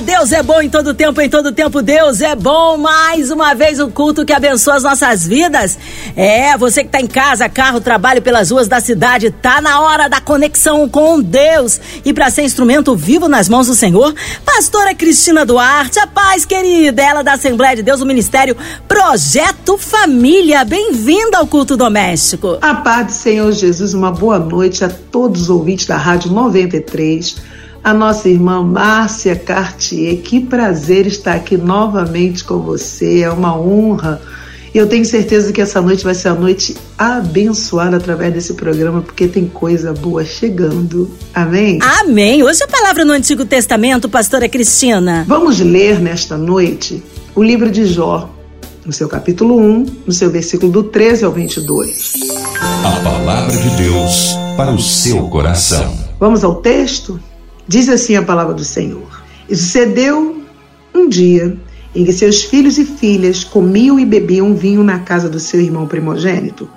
Deus é bom em todo tempo, em todo tempo Deus é bom. Mais uma vez o culto que abençoa as nossas vidas. É, você que está em casa, carro, trabalho pelas ruas da cidade, tá na hora da conexão com Deus. E para ser instrumento vivo nas mãos do Senhor, pastora Cristina Duarte, a paz querida, ela da Assembleia de Deus, o Ministério Projeto Família. Bem-vinda ao culto doméstico. A paz do Senhor Jesus, uma boa noite a todos os ouvintes da Rádio 93 a nossa irmã Márcia Cartier. Que prazer estar aqui novamente com você, é uma honra. E eu tenho certeza que essa noite vai ser a noite abençoada através desse programa, porque tem coisa boa chegando. Amém? Amém. Hoje a palavra no Antigo Testamento, pastora Cristina. Vamos ler nesta noite o livro de Jó, no seu capítulo 1, no seu versículo do 13 ao 22. A palavra de Deus para o seu coração. Vamos ao texto? Diz assim a palavra do Senhor: E sucedeu um dia em que seus filhos e filhas comiam e bebiam vinho na casa do seu irmão primogênito.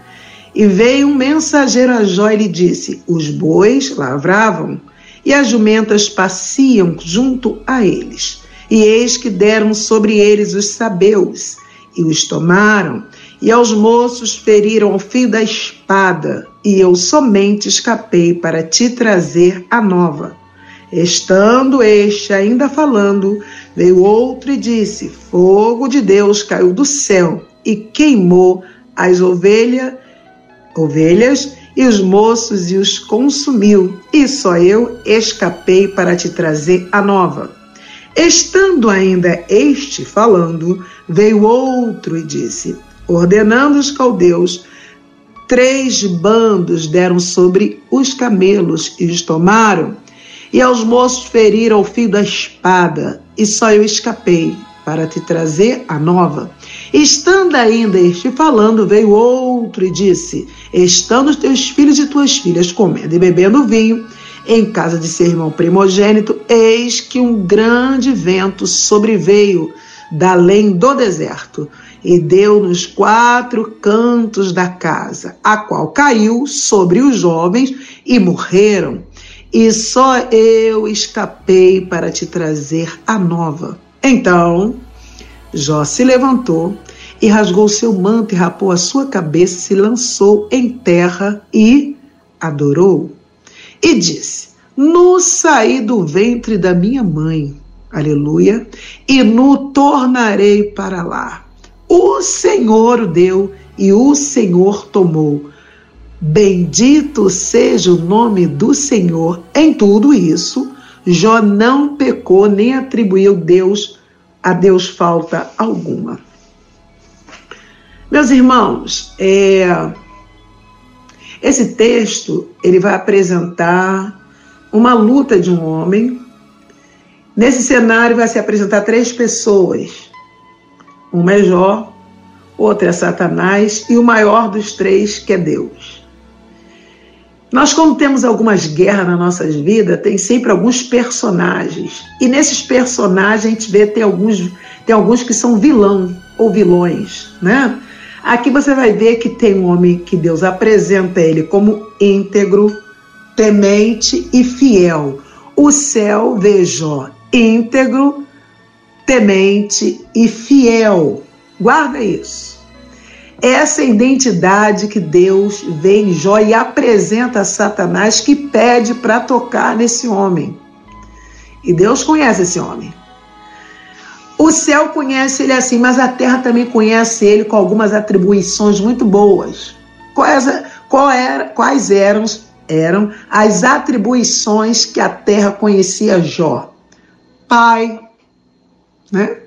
E veio um mensageiro a Jó e lhe disse: Os bois lavravam e as jumentas pasciam junto a eles. E eis que deram sobre eles os sabeus e os tomaram, e aos moços feriram ao fio da espada, e eu somente escapei para te trazer a nova. Estando este ainda falando, veio outro e disse: Fogo de Deus caiu do céu e queimou as ovelhas, ovelhas e os moços e os consumiu, e só eu escapei para te trazer a nova. Estando ainda este falando, veio outro e disse: Ordenando os caldeus, três bandos deram sobre os camelos e os tomaram e aos moços feriram o fio da espada, e só eu escapei para te trazer a nova. Estando ainda este falando, veio outro e disse: Estando os teus filhos e tuas filhas comendo e bebendo vinho, em casa de seu irmão primogênito, eis que um grande vento sobreveio da além do deserto e deu nos quatro cantos da casa, a qual caiu sobre os jovens e morreram e só eu escapei para te trazer a nova. Então Jó se levantou e rasgou seu manto e rapou a sua cabeça, se lançou em terra e adorou. E disse: No saí do ventre da minha mãe, aleluia, e no tornarei para lá. O Senhor o deu e o Senhor tomou. Bendito seja o nome do Senhor. Em tudo isso, Jó não pecou nem atribuiu Deus a Deus falta alguma. Meus irmãos, é, esse texto ele vai apresentar uma luta de um homem. Nesse cenário vai se apresentar três pessoas. Uma é Jó, outra é Satanás e o maior dos três que é Deus. Nós, quando temos algumas guerras na nossas vidas, tem sempre alguns personagens. E nesses personagens a gente vê tem alguns, tem alguns que são vilão ou vilões, né? Aqui você vai ver que tem um homem que Deus apresenta ele como íntegro, temente e fiel. O céu vejou íntegro, temente e fiel. Guarda isso. Essa identidade que Deus vê em Jó e apresenta a Satanás que pede para tocar nesse homem. E Deus conhece esse homem. O céu conhece ele assim, mas a terra também conhece ele com algumas atribuições muito boas. Quais, qual era, quais eram, eram as atribuições que a terra conhecia Jó? Pai, né?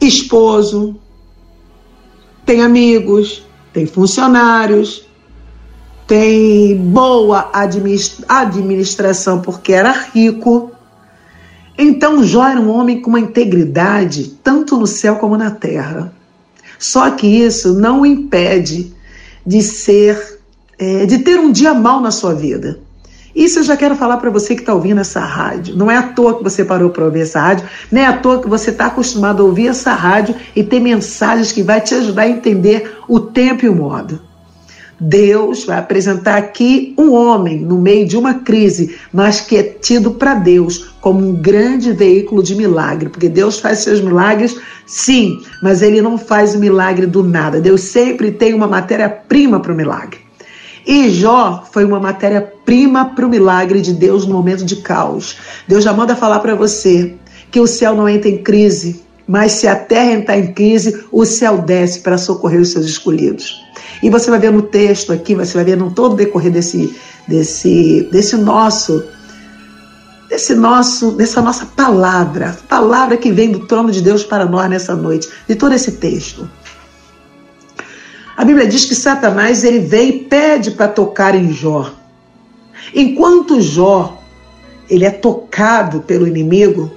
esposo, tem amigos, tem funcionários, tem boa administração porque era rico. Então Jó era um homem com uma integridade tanto no céu como na terra. Só que isso não o impede de ser, é, de ter um dia mal na sua vida. Isso eu já quero falar para você que está ouvindo essa rádio. Não é à toa que você parou para ouvir essa rádio, nem é à toa que você está acostumado a ouvir essa rádio e ter mensagens que vai te ajudar a entender o tempo e o modo. Deus vai apresentar aqui um homem no meio de uma crise, mas que é tido para Deus como um grande veículo de milagre, porque Deus faz seus milagres, sim, mas ele não faz o milagre do nada. Deus sempre tem uma matéria-prima para o milagre. E Jó foi uma matéria-prima para o milagre de Deus no momento de caos. Deus já manda falar para você que o céu não entra em crise, mas se a terra entrar em crise, o céu desce para socorrer os seus escolhidos. E você vai ver no texto aqui, você vai ver no todo decorrer desse, desse, desse nosso, desse nosso, dessa nossa palavra, palavra que vem do trono de Deus para nós nessa noite, de todo esse texto. A Bíblia diz que Satanás ele vem e pede para tocar em Jó. Enquanto Jó ele é tocado pelo inimigo,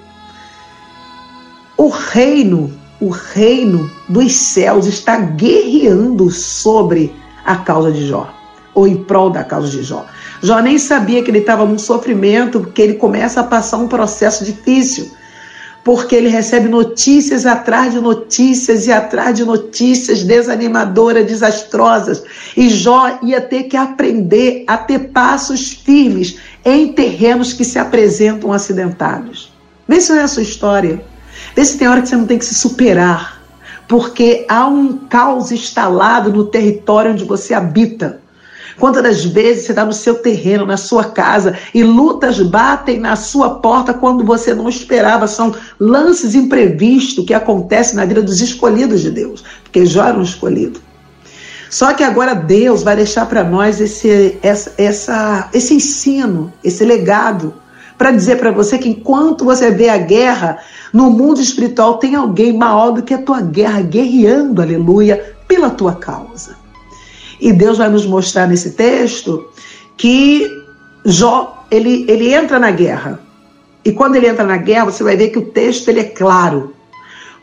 o reino o reino dos céus está guerreando sobre a causa de Jó, ou em prol da causa de Jó. Jó nem sabia que ele estava num sofrimento, porque ele começa a passar um processo difícil, porque ele recebe notícias atrás de notícias e atrás de notícias desanimadoras, desastrosas. E Jó ia ter que aprender a ter passos firmes em terrenos que se apresentam acidentados. Vê se não é a sua história. Vê se tem hora que você não tem que se superar, porque há um caos instalado no território onde você habita. Quantas vezes você está no seu terreno, na sua casa, e lutas batem na sua porta quando você não esperava? São lances imprevistos que acontecem na vida dos escolhidos de Deus, porque já eram escolhidos. Só que agora Deus vai deixar para nós esse, essa, essa, esse ensino, esse legado, para dizer para você que enquanto você vê a guerra, no mundo espiritual tem alguém maior do que a tua guerra, guerreando, aleluia, pela tua causa. E Deus vai nos mostrar nesse texto que Jó, ele, ele entra na guerra. E quando ele entra na guerra, você vai ver que o texto ele é claro.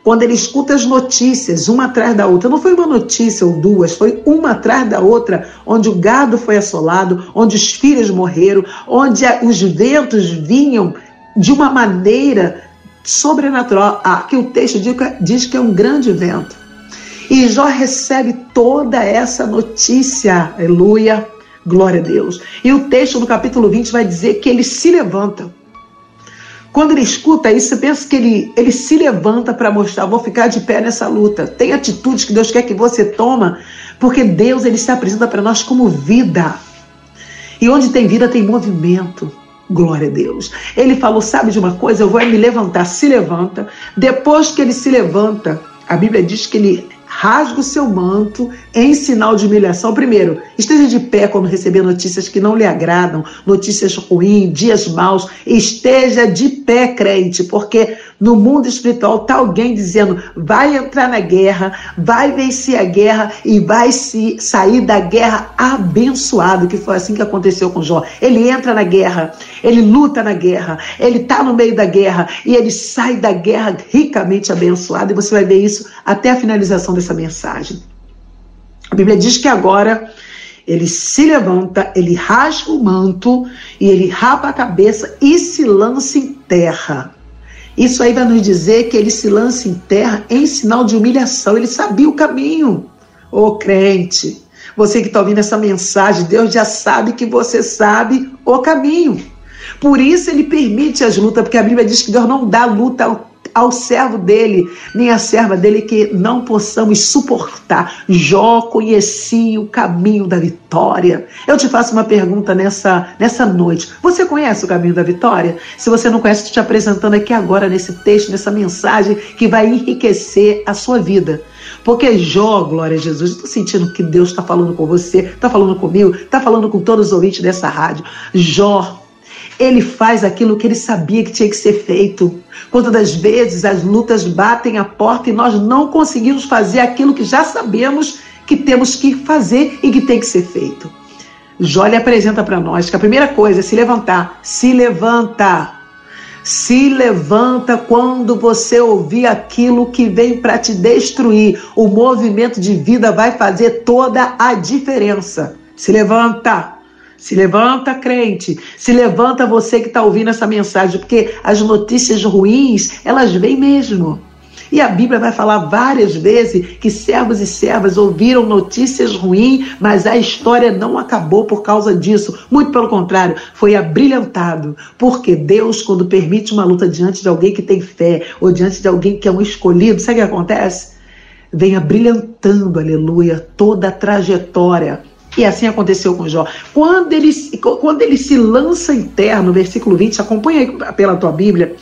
Quando ele escuta as notícias, uma atrás da outra, não foi uma notícia ou duas, foi uma atrás da outra, onde o gado foi assolado, onde os filhos morreram, onde os ventos vinham de uma maneira sobrenatural. Aqui o texto diz que é um grande vento. E Jó recebe toda essa notícia, aleluia, glória a Deus. E o texto no capítulo 20 vai dizer que ele se levanta. Quando ele escuta isso, pensa que ele, ele se levanta para mostrar, vou ficar de pé nessa luta. Tem atitudes que Deus quer que você toma, porque Deus ele se apresenta para nós como vida. E onde tem vida tem movimento. Glória a Deus. Ele falou: Sabe de uma coisa? Eu vou me levantar. Se levanta. Depois que ele se levanta, a Bíblia diz que ele rasga o seu manto em sinal de humilhação. Primeiro, esteja de pé quando receber notícias que não lhe agradam, notícias ruins, dias maus. Esteja de pé, crente, porque no mundo espiritual está alguém dizendo: vai entrar na guerra, vai vencer a guerra e vai se sair da guerra abençoado, que foi assim que aconteceu com Jó. Ele entra na guerra, ele luta na guerra, ele está no meio da guerra e ele sai da guerra ricamente abençoado. E você vai ver isso até a finalização dessa mensagem. A Bíblia diz que agora ele se levanta, ele rasga o manto e ele rapa a cabeça e se lança em terra. Isso aí vai nos dizer que ele se lança em terra em sinal de humilhação. Ele sabia o caminho. Ô oh, crente, você que está ouvindo essa mensagem, Deus já sabe que você sabe o caminho. Por isso ele permite as lutas, porque a Bíblia diz que Deus não dá luta ao servo dele, nem à serva dele, que não possamos suportar. Jó conhecia o caminho da vitória. Eu te faço uma pergunta nessa, nessa noite. Você conhece o caminho da vitória? Se você não conhece, estou te apresentando aqui agora nesse texto, nessa mensagem que vai enriquecer a sua vida. Porque Jó, glória a Jesus, estou sentindo que Deus está falando com você, está falando comigo, está falando com todos os ouvintes dessa rádio. Jó ele faz aquilo que ele sabia que tinha que ser feito. Quantas das vezes as lutas batem a porta e nós não conseguimos fazer aquilo que já sabemos que temos que fazer e que tem que ser feito. Jó lhe apresenta para nós que a primeira coisa é se levantar. Se levanta. Se levanta quando você ouvir aquilo que vem para te destruir. O movimento de vida vai fazer toda a diferença. Se levanta. Se levanta, crente. Se levanta você que está ouvindo essa mensagem, porque as notícias ruins, elas vêm mesmo. E a Bíblia vai falar várias vezes que servos e servas ouviram notícias ruins, mas a história não acabou por causa disso. Muito pelo contrário, foi abrilhantado. Porque Deus, quando permite uma luta diante de alguém que tem fé, ou diante de alguém que é um escolhido, sabe o que acontece? Vem abrilhantando, aleluia, toda a trajetória. E assim aconteceu com Jó. Quando ele, quando ele se lança em terra, no versículo 20, acompanha aí pela tua Bíblia,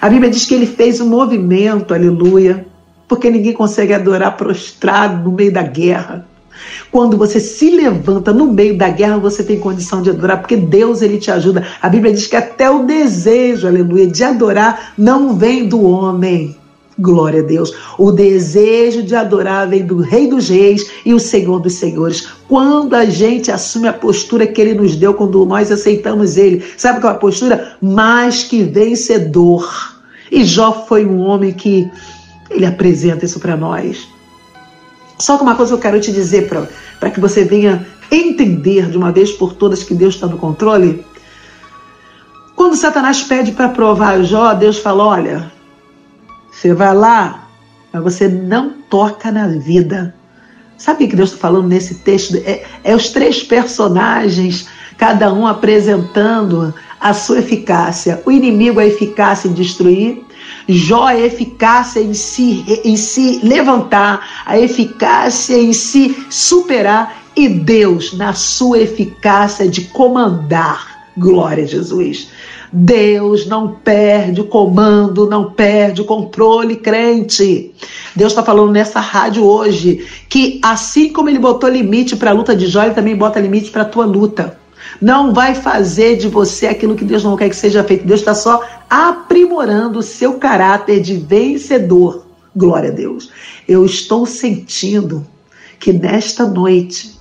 a Bíblia diz que ele fez um movimento, aleluia, porque ninguém consegue adorar prostrado no meio da guerra. Quando você se levanta no meio da guerra, você tem condição de adorar, porque Deus ele te ajuda. A Bíblia diz que até o desejo, aleluia, de adorar não vem do homem. Glória a Deus. O desejo de adorar vem do Rei dos Reis e o Senhor dos Senhores. Quando a gente assume a postura que ele nos deu, quando nós aceitamos ele, sabe qual é a postura? Mais que vencedor. E Jó foi um homem que ele apresenta isso para nós. Só que uma coisa eu quero te dizer para que você venha entender de uma vez por todas que Deus está no controle. Quando Satanás pede para provar Jó, Deus fala: olha, você vai lá, mas você não toca na vida. Sabe o que Deus está falando nesse texto? É, é os três personagens, cada um apresentando a sua eficácia. O inimigo a eficácia em destruir, Jó a eficácia em se, em se levantar, a eficácia em se superar e Deus na sua eficácia de comandar. Glória a Jesus. Deus não perde o comando, não perde o controle, crente. Deus está falando nessa rádio hoje que assim como ele botou limite para a luta de Jó, ele também bota limite para a tua luta não vai fazer de você aquilo que Deus não quer que seja feito. Deus está só aprimorando o seu caráter de vencedor. Glória a Deus. Eu estou sentindo que nesta noite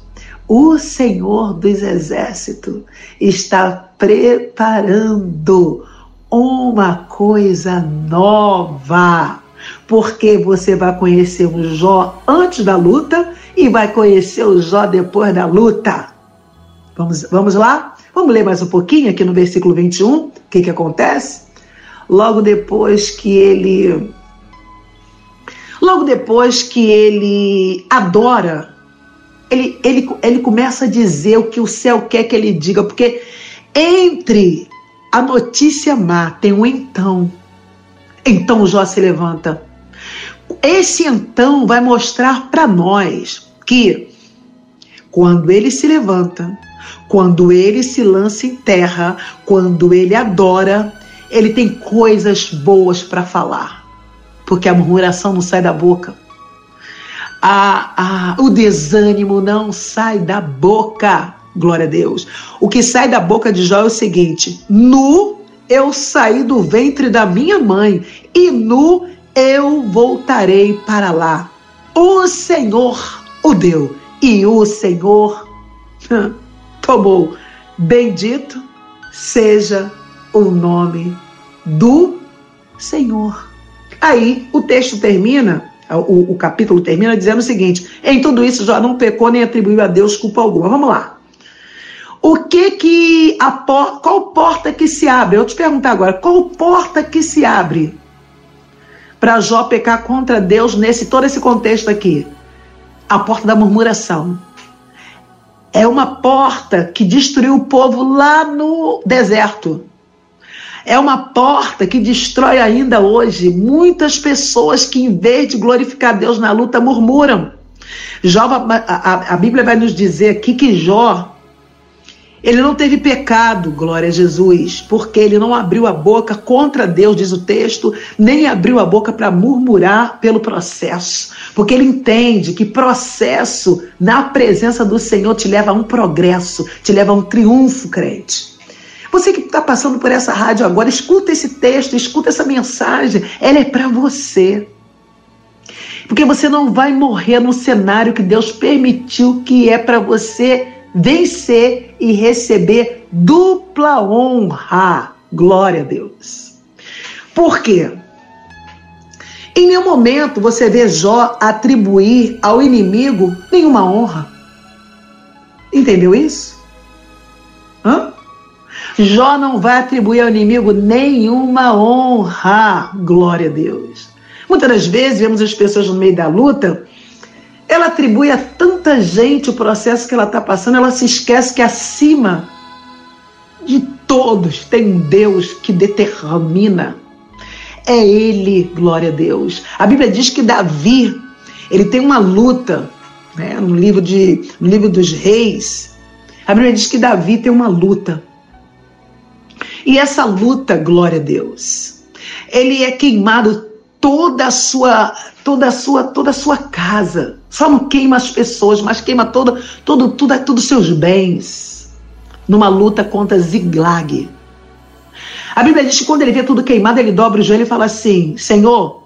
o Senhor dos Exércitos está preparando uma coisa nova. Porque você vai conhecer o Jó antes da luta e vai conhecer o Jó depois da luta. Vamos, vamos lá? Vamos ler mais um pouquinho aqui no versículo 21. O que, que acontece? Logo depois que ele. Logo depois que ele adora, ele, ele, ele começa a dizer o que o céu quer que ele diga, porque entre a notícia má tem um então. Então Jó se levanta. Esse então vai mostrar para nós que quando ele se levanta, quando ele se lança em terra, quando ele adora, ele tem coisas boas para falar, porque a murmuração não sai da boca. A, a, o desânimo não sai da boca. Glória a Deus. O que sai da boca de Jó é o seguinte: nu eu saí do ventre da minha mãe, e nu eu voltarei para lá. O Senhor o deu, e o Senhor tomou. Bendito seja o nome do Senhor. Aí o texto termina, o, o, capítulo termina dizendo o seguinte: em tudo isso já não pecou nem atribuiu a Deus culpa alguma. Vamos lá. O que que a por, qual porta que se abre? Eu te perguntar agora, qual porta que se abre para Jó pecar contra Deus nesse todo esse contexto aqui? A porta da murmuração é uma porta que destruiu o povo lá no deserto. É uma porta que destrói ainda hoje muitas pessoas que, em vez de glorificar Deus na luta, murmuram. Jó, a, a, a Bíblia vai nos dizer aqui que Jó ele não teve pecado, glória a Jesus, porque ele não abriu a boca contra Deus, diz o texto, nem abriu a boca para murmurar pelo processo, porque ele entende que processo na presença do Senhor te leva a um progresso, te leva a um triunfo, crente. Você que está passando por essa rádio agora, escuta esse texto, escuta essa mensagem, ela é para você. Porque você não vai morrer no cenário que Deus permitiu que é para você vencer e receber dupla honra. Glória a Deus. Por quê? Em nenhum momento você vê Jó atribuir ao inimigo nenhuma honra. Entendeu isso? Hã? Jó não vai atribuir ao inimigo nenhuma honra. Glória a Deus. Muitas das vezes vemos as pessoas no meio da luta, ela atribui a tanta gente o processo que ela está passando, ela se esquece que acima de todos tem um Deus que determina. É Ele, glória a Deus. A Bíblia diz que Davi, ele tem uma luta, né, no livro de, no livro dos Reis. A Bíblia diz que Davi tem uma luta. E essa luta, glória a Deus, ele é queimado toda a sua, toda a sua, toda a sua casa. Só não queima as pessoas, mas queima todo, todo, tudo, tudo seus bens. Numa luta contra Ziglag. A Bíblia diz que quando ele vê tudo queimado, ele dobra o joelho e fala assim: Senhor,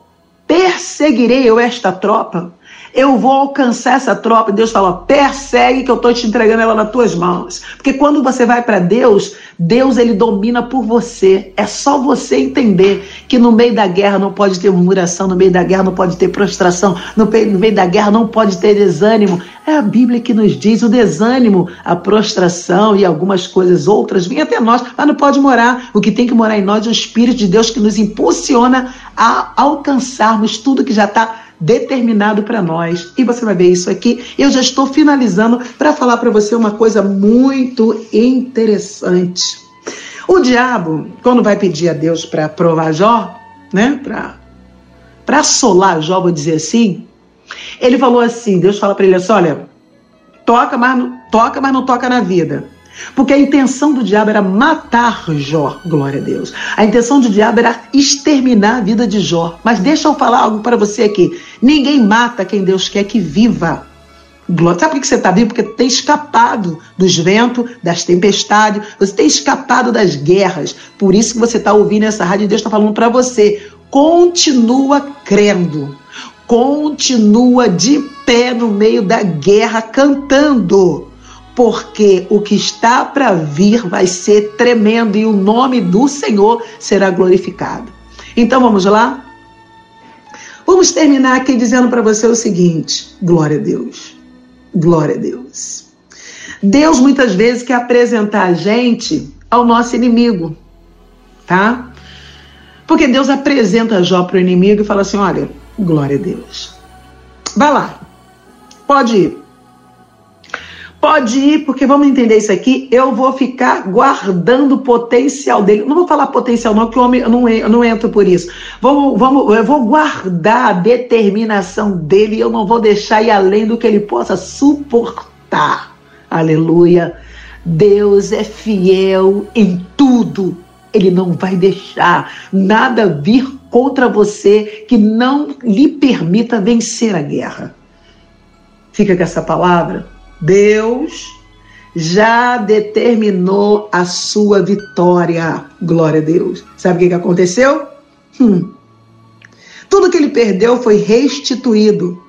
perseguirei eu esta tropa eu vou alcançar essa tropa. Deus fala: persegue que eu estou te entregando ela nas tuas mãos. Porque quando você vai para Deus, Deus ele domina por você. É só você entender que no meio da guerra não pode ter murmuração, no meio da guerra não pode ter prostração, no meio da guerra não pode ter desânimo. É a Bíblia que nos diz o desânimo, a prostração e algumas coisas outras vêm até nós, mas não pode morar. O que tem que morar em nós é o Espírito de Deus que nos impulsiona a alcançarmos tudo que já está determinado para nós. E você vai ver isso aqui. Eu já estou finalizando para falar para você uma coisa muito interessante. O diabo, quando vai pedir a Deus para provar Jó, né, para assolar Jó, vou dizer assim, ele falou assim, Deus fala para ele assim, olha, toca, mas não, toca, mas não toca na vida. Porque a intenção do diabo era matar Jó, glória a Deus. A intenção do diabo era exterminar a vida de Jó. Mas deixa eu falar algo para você aqui. Ninguém mata quem Deus quer que viva. Sabe por que você está vivo? Porque tem escapado dos ventos, das tempestades, você tem escapado das guerras. Por isso que você está ouvindo essa rádio e Deus está falando para você. Continua crendo. Continua de pé no meio da guerra cantando porque o que está para vir vai ser tremendo e o nome do Senhor será glorificado. Então vamos lá? Vamos terminar aqui dizendo para você o seguinte: glória a Deus. Glória a Deus. Deus muitas vezes quer apresentar a gente ao nosso inimigo, tá? Porque Deus apresenta Jó para o inimigo e fala assim: olha, glória a Deus. Vai lá, pode ir. Pode ir, porque vamos entender isso aqui. Eu vou ficar guardando o potencial dele. Não vou falar potencial, não, que o homem eu não, não entro por isso. Vamos, vamos, eu vou guardar a determinação dele. Eu não vou deixar ir além do que ele possa suportar. Aleluia. Deus é fiel em tudo. Ele não vai deixar nada vir contra você que não lhe permita vencer a guerra. Fica com essa palavra. Deus já determinou a sua vitória. Glória a Deus. Sabe o que, aconteceu? Hum. Tudo que ele perdeu foi restituído.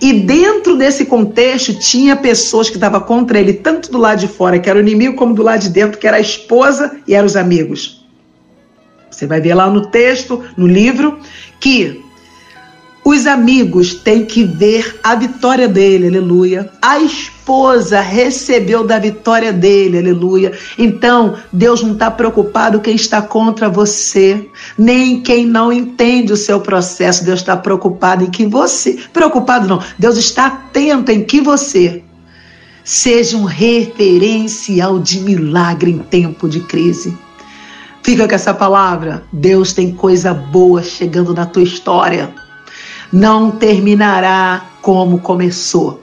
E dentro desse contexto tinha pessoas que estavam contra ele, tanto do lado de fora, que era o inimigo, como do lado de dentro, que era a esposa e eram os amigos. Você vai ver lá no texto, no livro, que os amigos têm que ver a vitória dele, aleluia. A esposa recebeu da vitória dele, aleluia. Então, Deus não está preocupado quem está contra você, nem quem não entende o seu processo. Deus está preocupado em que você. Preocupado não, Deus está atento em que você seja um referencial de milagre em tempo de crise. Fica com essa palavra. Deus tem coisa boa chegando na tua história não terminará como começou.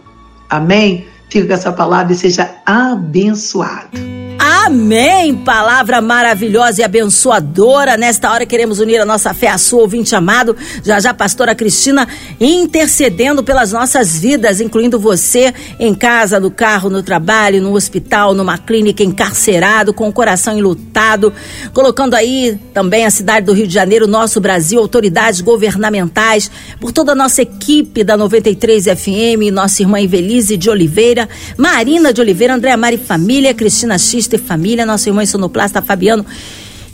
Amém? Fica com essa palavra e seja abençoado. Amém! Palavra maravilhosa e abençoadora. Nesta hora queremos unir a nossa fé à sua, ouvinte amado. Já já, pastora Cristina, intercedendo pelas nossas vidas, incluindo você em casa, no carro, no trabalho, no hospital, numa clínica, encarcerado, com o coração enlutado. Colocando aí também a cidade do Rio de Janeiro, nosso Brasil, autoridades governamentais, por toda a nossa equipe da 93 FM, nossa irmã Evelise de Oliveira, Marina de Oliveira, Andréa Mari Família, Cristina X e família, nossa irmã sonoplasta Fabiano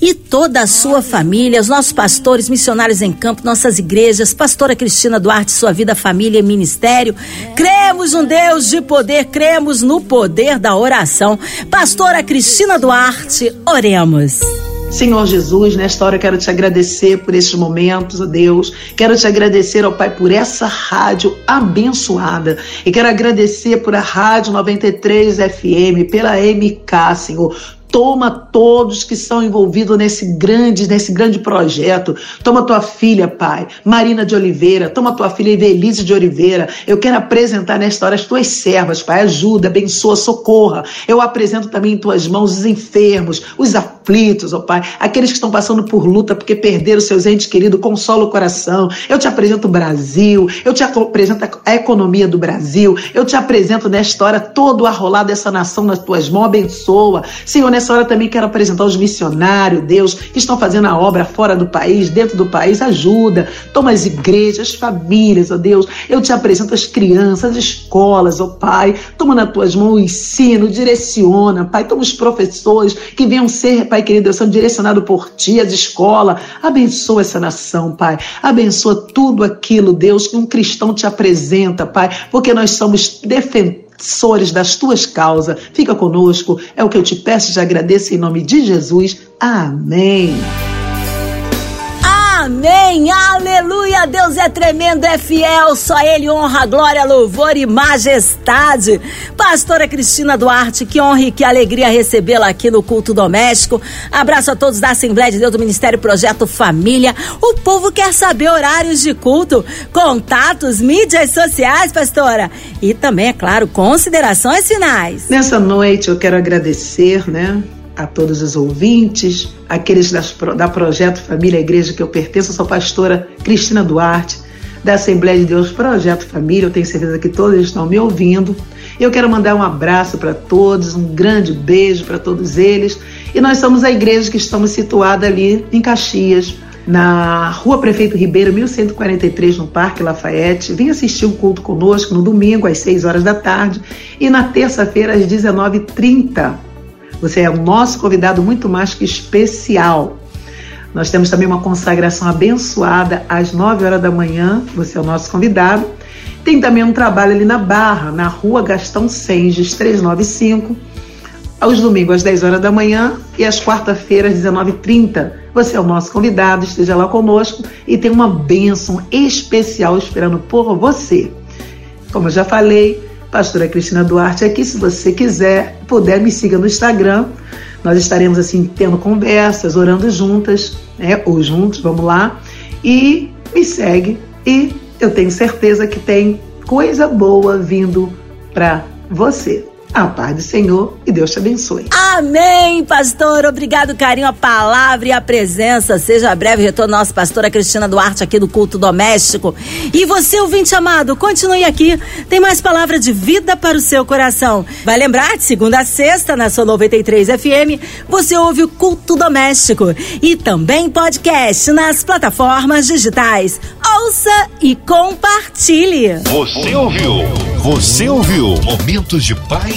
e toda a sua família, os nossos pastores, missionários em campo, nossas igrejas, pastora Cristina Duarte, sua vida, família e ministério. Cremos um Deus de poder, cremos no poder da oração. Pastora Cristina Duarte, oremos. Senhor Jesus, nesta hora eu quero te agradecer por esses momentos, ó Deus. Quero te agradecer, ó Pai, por essa rádio abençoada. E quero agradecer por a Rádio 93 FM, pela MK, Senhor Toma todos que são envolvidos nesse grande, nesse grande projeto. Toma tua filha, pai, Marina de Oliveira. Toma tua filha Evelise de Oliveira. Eu quero apresentar nesta hora as tuas servas, pai. Ajuda, abençoa, socorra. Eu apresento também em tuas mãos os enfermos, os aflitos, ó Pai. Aqueles que estão passando por luta porque perderam seus entes queridos. Consola o coração. Eu te apresento o Brasil. Eu te apresento a economia do Brasil. Eu te apresento nesta hora todo o arrolar dessa nação nas tuas mãos. Abençoa. Senhor, nessa hora também quero apresentar os missionários, Deus, que estão fazendo a obra fora do país, dentro do país. Ajuda. Toma as igrejas, as famílias, ó Deus. Eu te apresento as crianças, as escolas, ó Pai. Toma nas tuas mãos o ensino, direciona, Pai. Toma os professores que venham ser, Pai querido, são direcionados por Ti, as escolas. Abençoa essa nação, Pai. Abençoa tudo aquilo, Deus, que um cristão te apresenta, Pai, porque nós somos defendores defensores das tuas causas. Fica conosco, é o que eu te peço e te agradeço em nome de Jesus. Amém. Amém, aleluia, Deus é tremendo, é fiel, só Ele honra, glória, louvor e majestade. Pastora Cristina Duarte, que honra e que alegria recebê-la aqui no culto doméstico. Abraço a todos da Assembleia de Deus do Ministério Projeto Família. O povo quer saber horários de culto, contatos, mídias sociais, pastora. E também, é claro, considerações finais. Nessa noite eu quero agradecer, né? A todos os ouvintes, aqueles das, da Projeto Família Igreja que eu pertenço, eu sou pastora Cristina Duarte, da Assembleia de Deus Projeto Família, eu tenho certeza que todos estão me ouvindo. Eu quero mandar um abraço para todos, um grande beijo para todos eles. E nós somos a igreja que estamos situada ali em Caxias, na Rua Prefeito Ribeiro, 1143, no Parque Lafayette. Vem assistir o culto conosco no domingo, às 6 horas da tarde, e na terça-feira, às 19h30. Você é o nosso convidado muito mais que especial. Nós temos também uma consagração abençoada às 9 horas da manhã. Você é o nosso convidado. Tem também um trabalho ali na Barra, na rua Gastão Senges, 395, aos domingos às 10 horas da manhã e às quarta-feiras às 19h30. Você é o nosso convidado, esteja lá conosco e tem uma bênção especial esperando por você. Como eu já falei, Pastora Cristina Duarte aqui. Se você quiser, puder, me siga no Instagram. Nós estaremos assim tendo conversas, orando juntas, né? Ou juntos, vamos lá. E me segue e eu tenho certeza que tem coisa boa vindo para você. A paz do Senhor e Deus te abençoe. Amém, pastor. Obrigado, carinho, a palavra e a presença. Seja breve retorno nossa pastora Cristina Duarte aqui do Culto Doméstico. E você, ouvinte amado, continue aqui. Tem mais palavra de vida para o seu coração. Vai lembrar, de segunda a sexta, na sua 93 FM, você ouve o Culto Doméstico. E também podcast nas plataformas digitais. Ouça e compartilhe. Você ouviu? Você ouviu? Momentos de paz